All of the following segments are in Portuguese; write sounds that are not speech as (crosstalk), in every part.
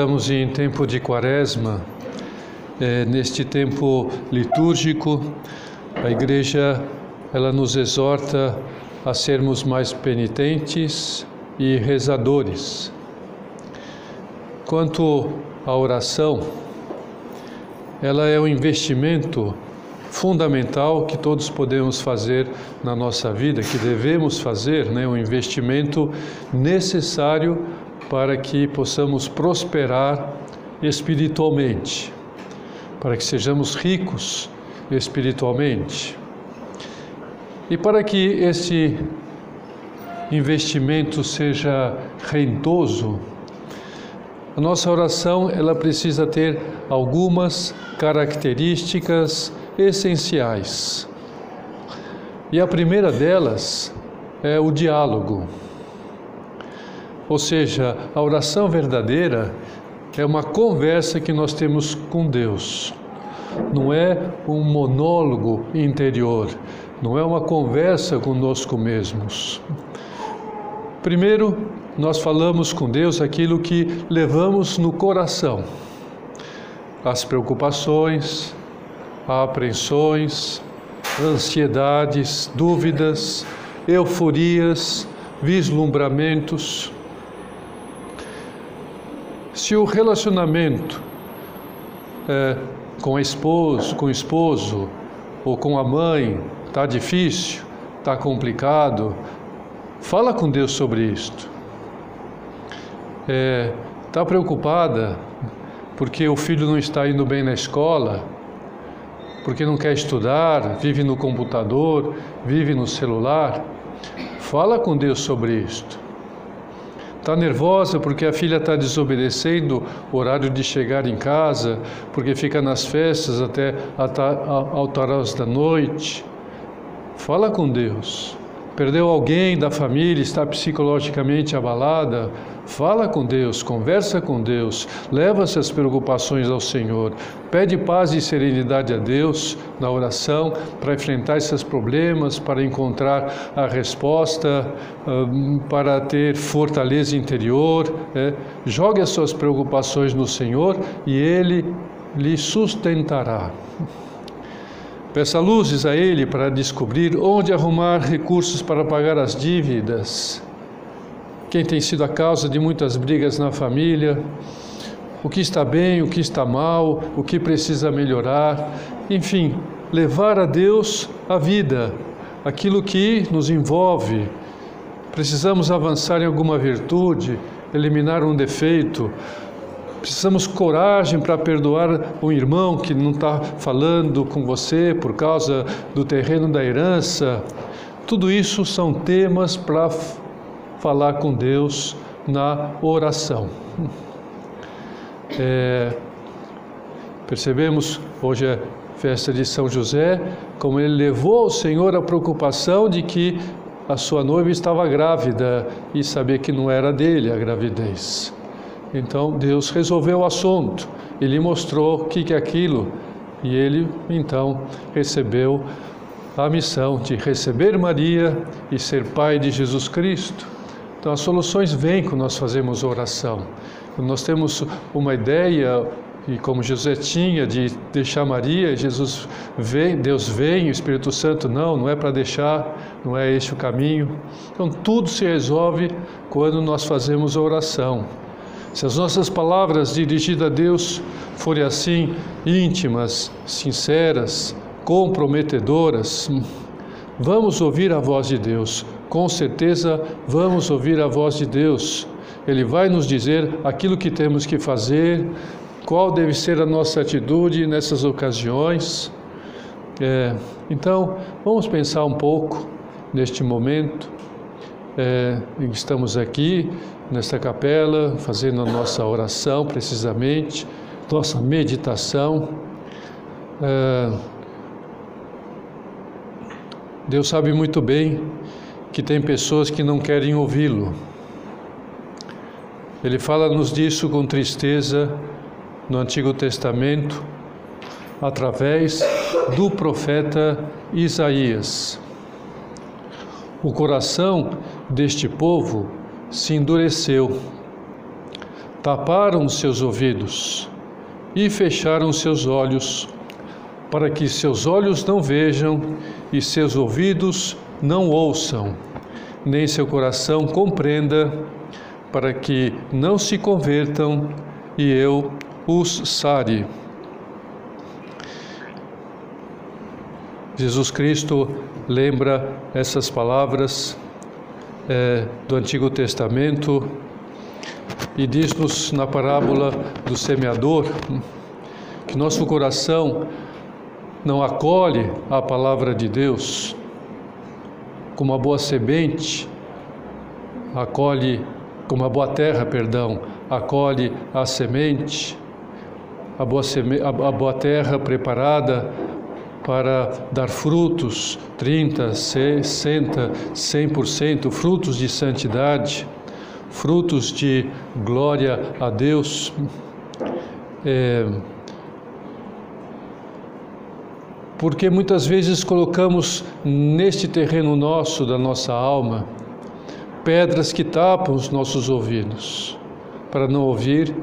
Estamos em tempo de quaresma, é, neste tempo litúrgico, a igreja ela nos exorta a sermos mais penitentes e rezadores. Quanto à oração, ela é um investimento fundamental que todos podemos fazer na nossa vida, que devemos fazer, né? um investimento necessário para que possamos prosperar espiritualmente, para que sejamos ricos espiritualmente. E para que esse investimento seja rentoso, a nossa oração ela precisa ter algumas características essenciais. E a primeira delas é o diálogo. Ou seja, a oração verdadeira é uma conversa que nós temos com Deus. Não é um monólogo interior, não é uma conversa conosco mesmos. Primeiro, nós falamos com Deus aquilo que levamos no coração. As preocupações, apreensões, ansiedades, dúvidas, euforias, vislumbramentos. Se o relacionamento é, com a esposa, com o esposo ou com a mãe está difícil, está complicado, fala com Deus sobre isto. Está é, tá preocupada porque o filho não está indo bem na escola, porque não quer estudar, vive no computador, vive no celular. Fala com Deus sobre isto. Está nervosa porque a filha está desobedecendo o horário de chegar em casa, porque fica nas festas até altas da noite. Fala com Deus. Perdeu alguém da família, está psicologicamente abalada, fala com Deus, conversa com Deus, leva essas preocupações ao Senhor, pede paz e serenidade a Deus na oração para enfrentar esses problemas, para encontrar a resposta, para ter fortaleza interior. É. Jogue as suas preocupações no Senhor e Ele lhe sustentará. (laughs) Peça luzes a Ele para descobrir onde arrumar recursos para pagar as dívidas. Quem tem sido a causa de muitas brigas na família, o que está bem, o que está mal, o que precisa melhorar, enfim, levar a Deus a vida, aquilo que nos envolve. Precisamos avançar em alguma virtude, eliminar um defeito, Precisamos coragem para perdoar um irmão que não está falando com você por causa do terreno da herança. Tudo isso são temas para falar com Deus na oração. (laughs) É, percebemos, hoje é festa de São José, como ele levou ao Senhor a preocupação de que a sua noiva estava grávida e sabia que não era dele a gravidez. Então Deus resolveu o assunto, ele mostrou o que é aquilo e ele então recebeu a missão de receber Maria e ser pai de Jesus Cristo. Então as soluções vêm quando nós fazemos oração. Quando nós temos uma ideia e como José tinha de deixar Maria, Jesus vem, Deus vem, o Espírito Santo não, não é para deixar, não é este o caminho. Então tudo se resolve quando nós fazemos oração. Se as nossas palavras dirigidas a Deus forem assim íntimas, sinceras, comprometedoras, vamos ouvir a voz de Deus. Com certeza vamos ouvir a voz de Deus. Ele vai nos dizer aquilo que temos que fazer, qual deve ser a nossa atitude nessas ocasiões. É, então, vamos pensar um pouco neste momento é, estamos aqui nesta capela, fazendo a nossa oração precisamente, nossa meditação. É, Deus sabe muito bem que tem pessoas que não querem ouvi-lo. Ele fala-nos disso com tristeza no Antigo Testamento, através do profeta Isaías. O coração deste povo se endureceu. taparam seus ouvidos e fecharam seus olhos, para que seus olhos não vejam e seus ouvidos não ouçam, nem seu coração compreenda, para que não se convertam e eu os sare. Jesus Cristo lembra essas palavras é, do Antigo Testamento e diz-nos na parábola do semeador que nosso coração não acolhe a palavra de Deus como uma boa semente, acolhe como uma boa terra, perdão, acolhe a semente, a boa, seme, a boa terra preparada para dar frutos, 30, 60, 100%, frutos de santidade, frutos de glória a Deus. É, porque muitas vezes colocamos neste terreno nosso, da nossa alma, pedras que tapam os nossos ouvidos, para não ouvir,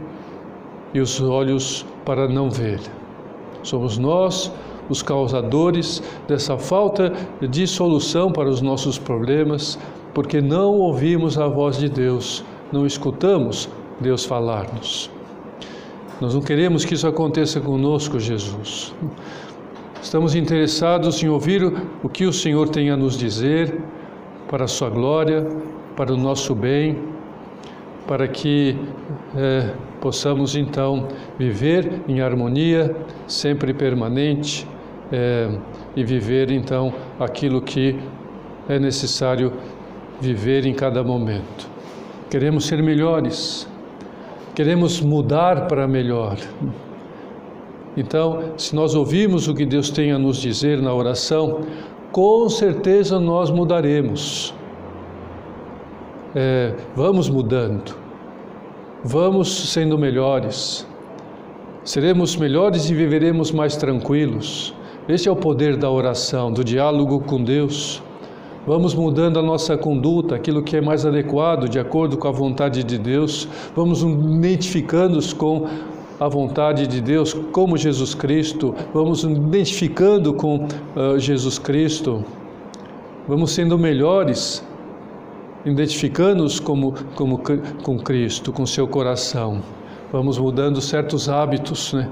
e os olhos para não ver. Somos nós os causadores dessa falta de solução para os nossos problemas, porque não ouvimos a voz de Deus, não escutamos Deus falar-nos. Nós não queremos que isso aconteça conosco, Jesus. Estamos interessados em ouvir o que o Senhor tem a nos dizer para a sua glória, para o nosso bem, para que é, possamos então viver em harmonia sempre permanente é, e viver então aquilo que é necessário viver em cada momento. Queremos ser melhores, queremos mudar para melhor. Então, se nós ouvirmos o que Deus tem a nos dizer na oração, com certeza nós mudaremos. É, vamos mudando, vamos sendo melhores, seremos melhores e viveremos mais tranquilos. Este é o poder da oração, do diálogo com Deus. Vamos mudando a nossa conduta, aquilo que é mais adequado, de acordo com a vontade de Deus. Vamos identificando-nos com a vontade de Deus, como Jesus Cristo. Vamos identificando com uh, Jesus Cristo. Vamos sendo melhores, identificando-nos como, como, com Cristo, com seu coração. Vamos mudando certos hábitos, né?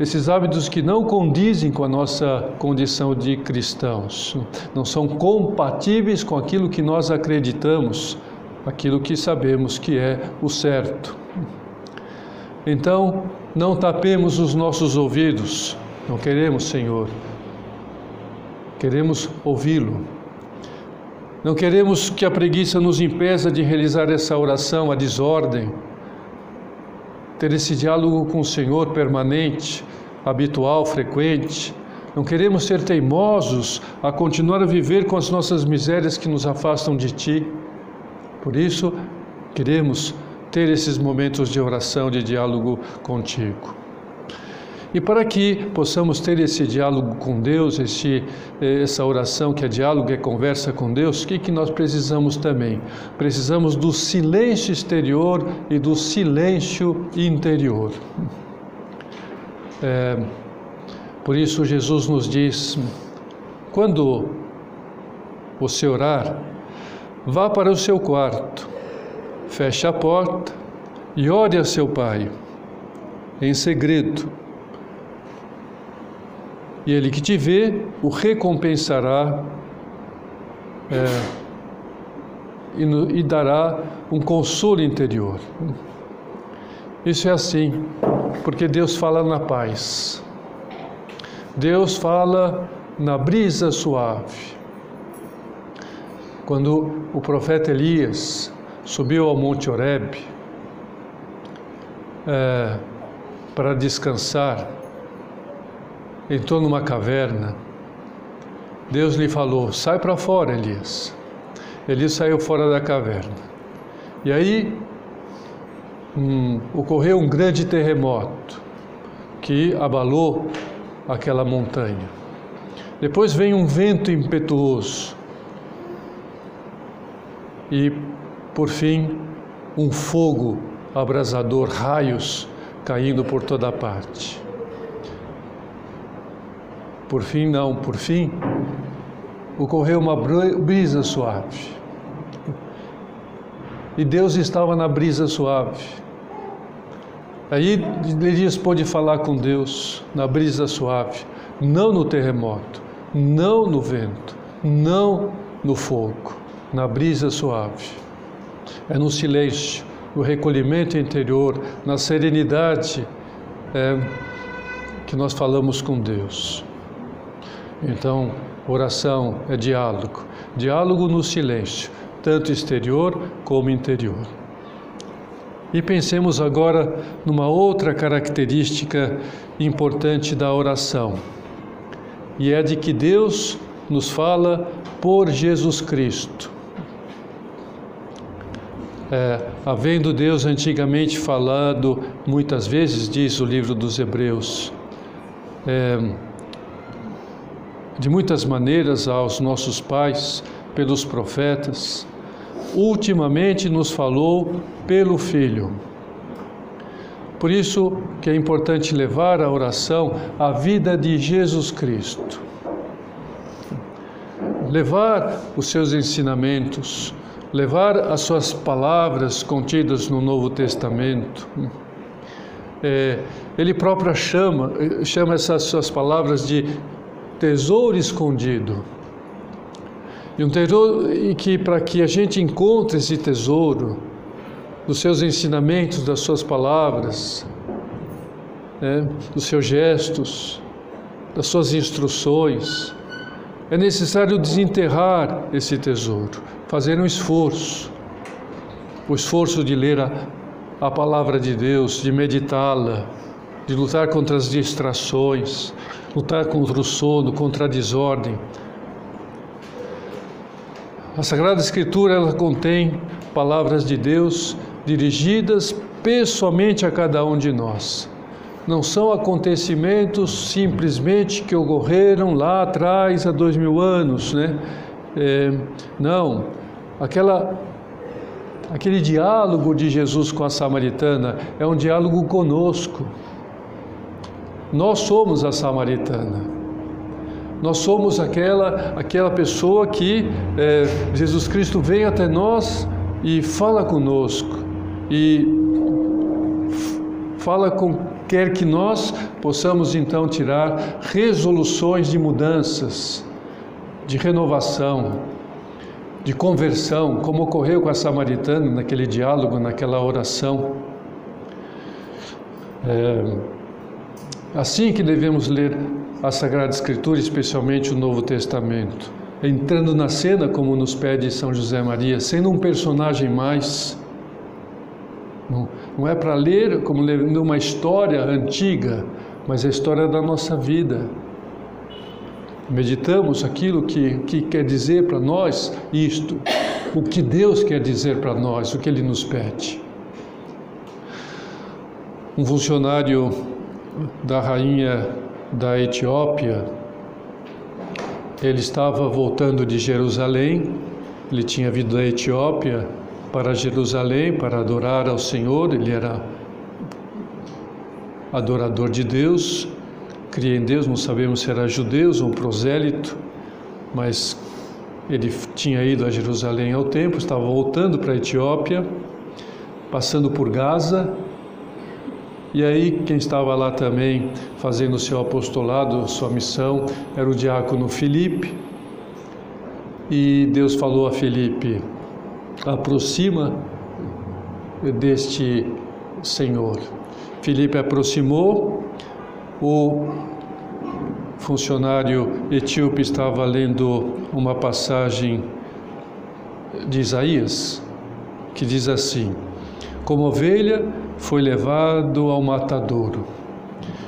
Esses hábitos que não condizem com a nossa condição de cristãos, não são compatíveis com aquilo que nós acreditamos, aquilo que sabemos que é o certo. Então, não tapemos os nossos ouvidos, não queremos, Senhor, queremos ouvi-lo. Não queremos que a preguiça nos impeça de realizar essa oração, a desordem ter esse diálogo com o Senhor permanente, habitual, frequente. Não queremos ser teimosos a continuar a viver com as nossas misérias que nos afastam de Ti. Por isso, queremos ter esses momentos de oração, de diálogo contigo. E para que possamos ter esse diálogo com Deus, esse, essa oração que é diálogo, é conversa com Deus, o que, que nós precisamos também? Precisamos do silêncio exterior e do silêncio interior. É, por isso, Jesus nos diz: quando você orar, vá para o seu quarto, feche a porta e ore a seu Pai, em segredo e ele que te vê o recompensará é, e, no, e dará um consolo interior. Isso é assim, porque Deus fala na paz. Deus fala na brisa suave. Quando o profeta Elias subiu ao Monte Horeb é, para descansar, entrou numa caverna. Deus lhe falou: sai para fora, Elias. Elias saiu fora da caverna. E aí hum, ocorreu um grande terremoto que abalou aquela montanha. Depois vem um vento impetuoso. E, por fim, um fogo abrasador, raios caindo por toda parte. Por fim, não, por fim, ocorreu uma brisa suave. E Deus estava na brisa suave. Aí Elias pôde falar com Deus na brisa suave, não no terremoto, não no vento, não no fogo, na brisa suave. É no silêncio, no recolhimento interior, na serenidade é, que nós falamos com Deus. Então, oração é diálogo, diálogo no silêncio, tanto exterior como interior. E pensemos agora numa outra característica importante da oração, e é de que Deus nos fala por Jesus Cristo. É, havendo Deus antigamente falado muitas vezes, diz o livro dos Hebreus, é, de muitas maneiras aos nossos pais, pelos profetas, ultimamente nos falou pelo Filho. Por isso que é importante levar a oração à vida de Jesus Cristo. Levar os seus ensinamentos, levar as suas palavras contidas no Novo Testamento. É, ele próprio chama, chama essas suas palavras de tesouro escondido. E um tesouro e que para que a gente encontre esse tesouro dos seus ensinamentos, das suas palavras, né, dos seus gestos, das suas instruções, é necessário desenterrar esse tesouro, fazer um esforço, o esforço de ler a, a palavra de Deus, de meditá-la, de lutar contra as distrações, lutar contra o sono, contra a desordem, a Sagrada Escritura ela contém palavras de Deus dirigidas pessoalmente a cada um de nós. Não são acontecimentos simplesmente que ocorreram lá atrás, há dois mil anos, né? É, não, aquela, aquele diálogo de Jesus com a samaritana é um diálogo conosco. Nós somos a samaritana. Nós somos aquela, aquela pessoa que é, Jesus Cristo vem até nós e fala conosco e fala com quer que nós possamos então tirar resoluções de mudanças, de renovação, de conversão, como ocorreu com a samaritana naquele diálogo, naquela oração. É, assim que devemos ler a Sagrada Escritura, especialmente o Novo Testamento, entrando na cena como nos pede São José Maria, sendo um personagem mais. Não, é para ler como lendo uma história antiga, mas a história da nossa vida. Meditamos aquilo que, que quer dizer para nós isto, o que Deus quer dizer para nós, o que Ele nos pede. Um funcionário da rainha da Etiópia, ele estava voltando de Jerusalém, ele tinha vindo da Etiópia para Jerusalém para adorar ao Senhor, ele era adorador de Deus, cria em Deus, não sabemos se era judeu ou um prosélito, mas ele tinha ido a Jerusalém ao tempo, estava voltando para a Etiópia, passando por Gaza, e aí, quem estava lá também fazendo o seu apostolado, sua missão, era o diácono Felipe. E Deus falou a Felipe: aproxima deste Senhor. Felipe aproximou, o funcionário etíope estava lendo uma passagem de Isaías que diz assim: Como ovelha foi levado ao matadouro.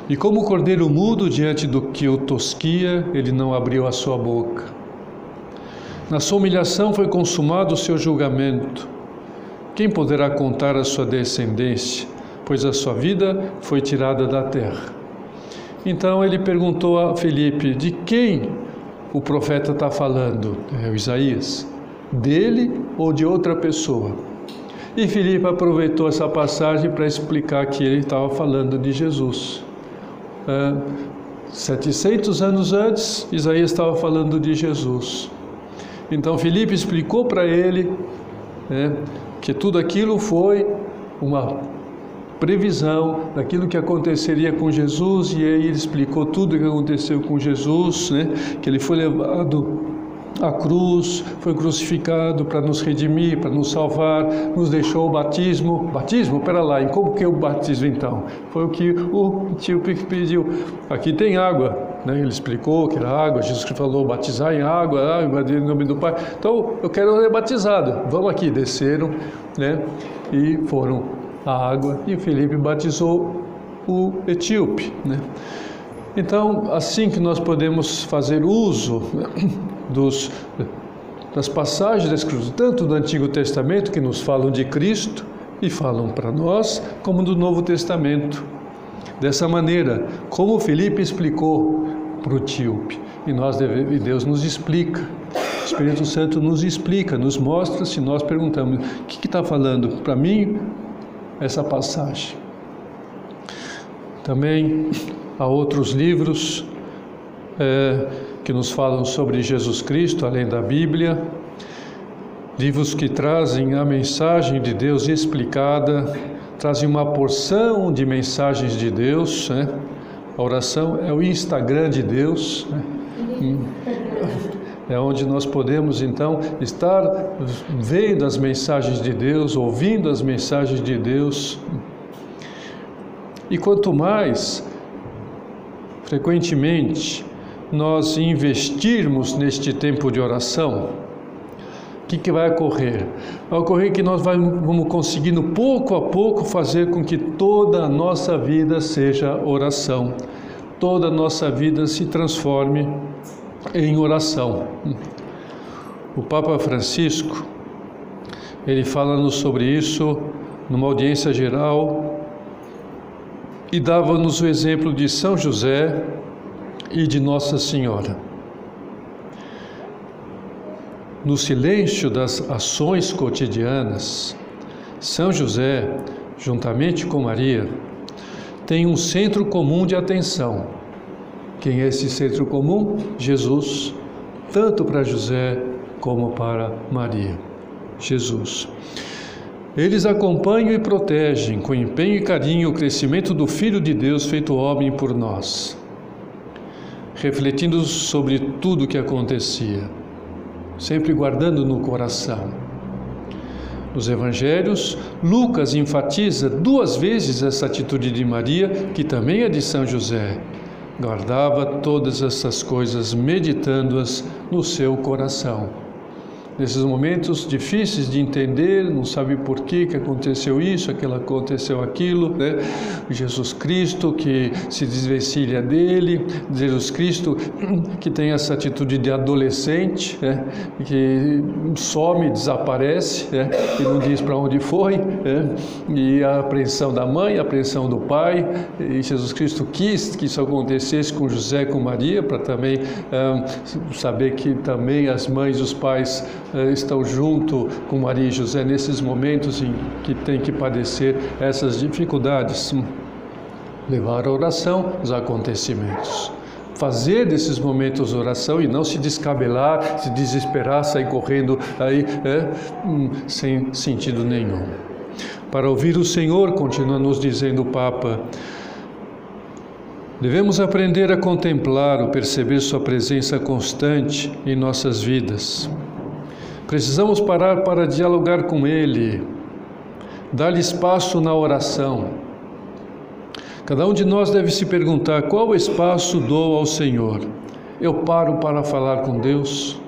E como o cordeiro mudo diante do que o tosquia, ele não abriu a sua boca. Na sua humilhação foi consumado o seu julgamento. Quem poderá contar a sua descendência, pois a sua vida foi tirada da terra? Então ele perguntou a Felipe: de quem o profeta está falando? É Isaías. Dele ou de outra pessoa? E Filipe aproveitou essa passagem para explicar que ele estava falando de Jesus. É, 700 anos antes, Isaías estava falando de Jesus. Então Filipe explicou para ele né, que tudo aquilo foi uma previsão daquilo que aconteceria com Jesus e aí ele explicou tudo o que aconteceu com Jesus, né, que ele foi levado a cruz, foi crucificado para nos redimir, para nos salvar, nos deixou o batismo. Batismo? Pera lá, e como que é o batismo então? Foi o que o tio pediu. Aqui tem água, né? Ele explicou que era água, Jesus falou batizar em água, ah, em nome do Pai. Então, eu quero ser batizado. Vamos aqui, desceram, né? E foram a água e Felipe batizou o etíope, né? Então, assim que nós podemos fazer uso dos, das passagens da Escritura, tanto do Antigo Testamento, que nos falam de Cristo e falam para nós, como do Novo Testamento. Dessa maneira, como Felipe explicou para o etíope, e, nós deve, e Deus nos explica. O Espírito Santo nos explica, nos mostra se nós perguntamos: o que está falando para mim essa passagem? Também há outros livros é, que nos falam sobre Jesus Cristo, além da Bíblia, livros que trazem a mensagem de Deus explicada, trazem uma porção de mensagens de Deus. Né? A oração é o Instagram de Deus. Né? (laughs) É onde nós podemos então estar vendo as mensagens de Deus, ouvindo as mensagens de Deus. E quanto mais frequentemente nós investirmos neste tempo de oração, o que, que vai ocorrer? Vai ocorrer que nós vamos conseguindo pouco a pouco fazer com que toda a nossa vida seja oração, toda a nossa vida se transforme em oração. O Papa Francisco, ele fala-nos sobre isso numa audiência geral e dava-nos o exemplo de São José e de Nossa Senhora. No silêncio das ações cotidianas, São José, juntamente com Maria, tem um centro comum de atenção. Quem é esse centro comum? Jesus, tanto para José como para Maria. Jesus. Eles acompanham e protegem com empenho e carinho o crescimento do Filho de Deus feito homem por nós refletindo sobre tudo o que acontecia, sempre guardando no coração. Nos evangelhos, Lucas enfatiza duas vezes essa atitude de Maria, que também é de São José. Guardava todas essas coisas, meditando-as no seu coração nesses momentos difíceis de entender, não sabe por que, que aconteceu isso, aquilo aconteceu aquilo, né? Jesus Cristo que se desvencilha dele, Jesus Cristo que tem essa atitude de adolescente, né? que some, desaparece, né? e não diz para onde foi, né? e a apreensão da mãe, a apreensão do pai, e Jesus Cristo quis que isso acontecesse com José com Maria, para também ah, saber que também as mães os pais estão junto com Maria e José nesses momentos em que tem que padecer essas dificuldades. Levar a oração os acontecimentos. Fazer desses momentos oração e não se descabelar, se desesperar, sair correndo aí é, sem sentido nenhum. Para ouvir o Senhor, continua nos dizendo o Papa, Devemos aprender a contemplar ou perceber Sua presença constante em nossas vidas. Precisamos parar para dialogar com Ele, dar-lhe espaço na oração. Cada um de nós deve se perguntar: qual espaço dou ao Senhor? Eu paro para falar com Deus?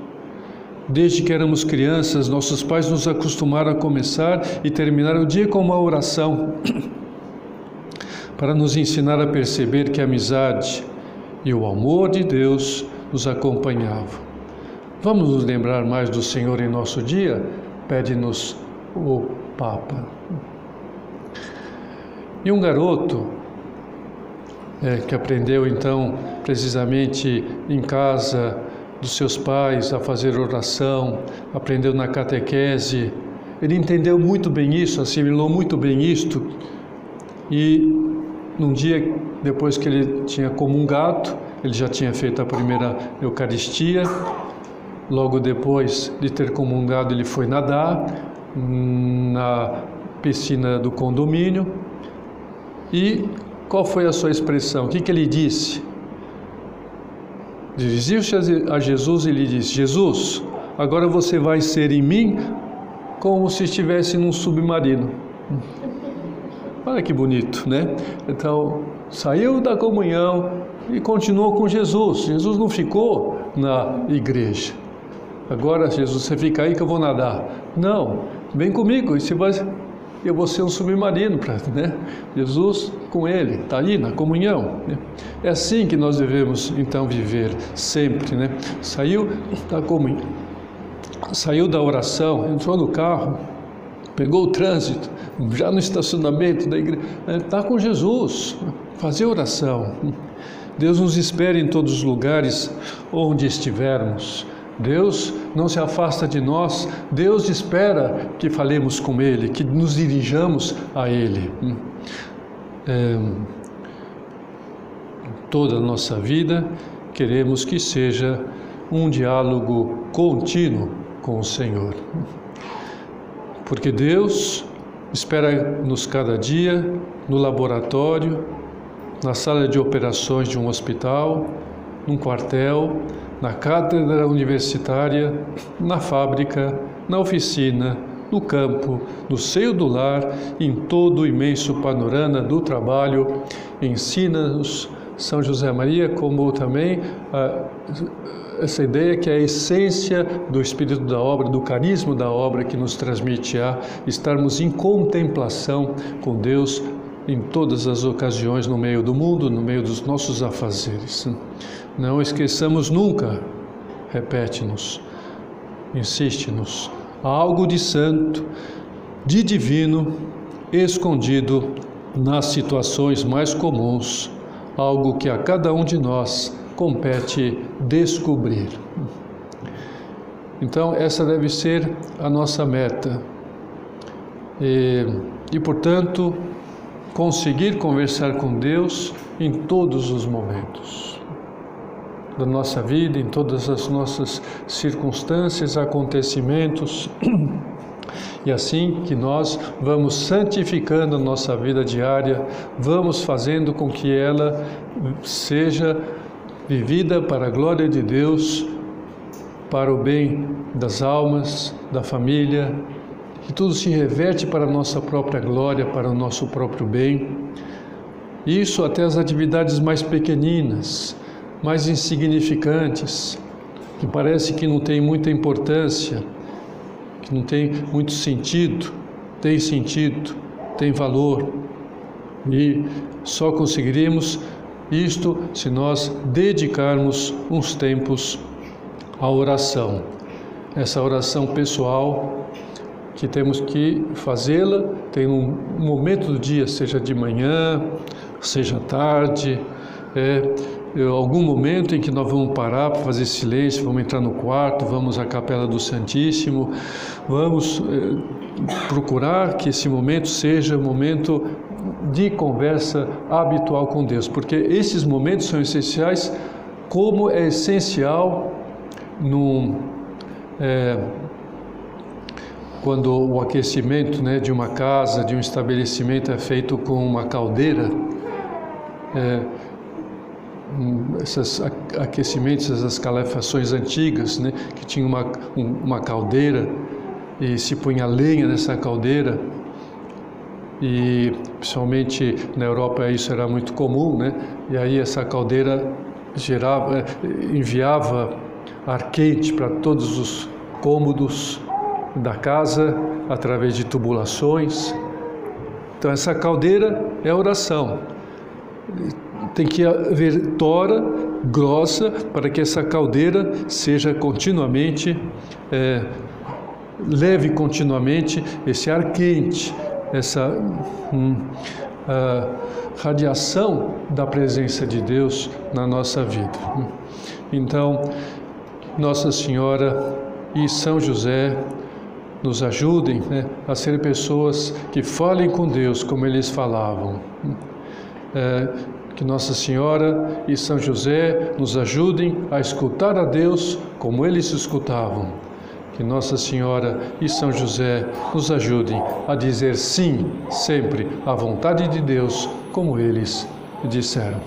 Desde que éramos crianças, nossos pais nos acostumaram a começar e terminar o dia com uma oração, para nos ensinar a perceber que a amizade e o amor de Deus nos acompanhavam. Vamos nos lembrar mais do Senhor em nosso dia? Pede-nos o Papa. E um garoto é, que aprendeu então precisamente em casa dos seus pais a fazer oração, aprendeu na catequese ele entendeu muito bem isso, assimilou muito bem isto, e num dia depois que ele tinha comungado, ele já tinha feito a primeira Eucaristia, logo depois de ter comungado, ele foi nadar na piscina do condomínio. E qual foi a sua expressão? O que, que ele disse? Dirigiu-se a Jesus e lhe disse: Jesus, agora você vai ser em mim como se estivesse num submarino. (laughs) Olha que bonito, né? Então, saiu da comunhão e continuou com Jesus. Jesus não ficou na igreja. Agora, Jesus, você fica aí que eu vou nadar. Não, vem comigo e você vai eu vou ser um submarino para, né? Jesus com ele, está aí na comunhão. Né? É assim que nós devemos então viver sempre, né? Saiu da comunhão, saiu da oração, entrou no carro, pegou o trânsito, já no estacionamento da igreja, está com Jesus, fazer oração. Deus nos espera em todos os lugares onde estivermos. Deus não se afasta de nós, Deus espera que falemos com Ele, que nos dirijamos a Ele. É, toda a nossa vida queremos que seja um diálogo contínuo com o Senhor. Porque Deus espera-nos cada dia no laboratório, na sala de operações de um hospital, num quartel, na cátedra universitária, na fábrica, na oficina, no campo, no seio do lar, em todo o imenso panorama do trabalho. Ensina-nos São José Maria, como também a, essa ideia que é a essência do espírito da obra, do carisma da obra que nos transmite a estarmos em contemplação com Deus em todas as ocasiões no meio do mundo, no meio dos nossos afazeres. Não esqueçamos nunca, repete-nos, insiste-nos, algo de santo, de divino, escondido nas situações mais comuns, algo que a cada um de nós compete descobrir. Então, essa deve ser a nossa meta. E, e portanto, conseguir conversar com Deus em todos os momentos da nossa vida, em todas as nossas circunstâncias, acontecimentos. E assim que nós vamos santificando a nossa vida diária, vamos fazendo com que ela seja vivida para a glória de Deus, para o bem das almas, da família, que tudo se reverte para a nossa própria glória, para o nosso próprio bem. Isso até as atividades mais pequeninas, mais insignificantes, que parece que não tem muita importância, que não tem muito sentido, tem sentido, tem valor. E só conseguiremos isto se nós dedicarmos uns tempos à oração. Essa oração pessoal que temos que fazê-la, tem um momento do dia, seja de manhã, seja tarde, é, algum momento em que nós vamos parar para fazer silêncio, vamos entrar no quarto, vamos à capela do Santíssimo, vamos é, procurar que esse momento seja um momento de conversa habitual com Deus, porque esses momentos são essenciais, como é essencial no, é, quando o aquecimento né, de uma casa, de um estabelecimento é feito com uma caldeira. É, esses aquecimentos, essas calefações antigas, né, que tinha uma, uma caldeira e se punha lenha nessa caldeira e principalmente na Europa isso era muito comum, né? E aí essa caldeira gerava, enviava ar quente para todos os cômodos da casa através de tubulações. Então essa caldeira é oração tem que haver tora grossa para que essa caldeira seja continuamente, é, leve continuamente esse ar quente, essa hum, radiação da presença de Deus na nossa vida. Então, Nossa Senhora e São José nos ajudem né, a ser pessoas que falem com Deus como eles falavam. É, que Nossa Senhora e São José nos ajudem a escutar a Deus como eles escutavam. Que Nossa Senhora e São José nos ajudem a dizer sim sempre à vontade de Deus como eles disseram.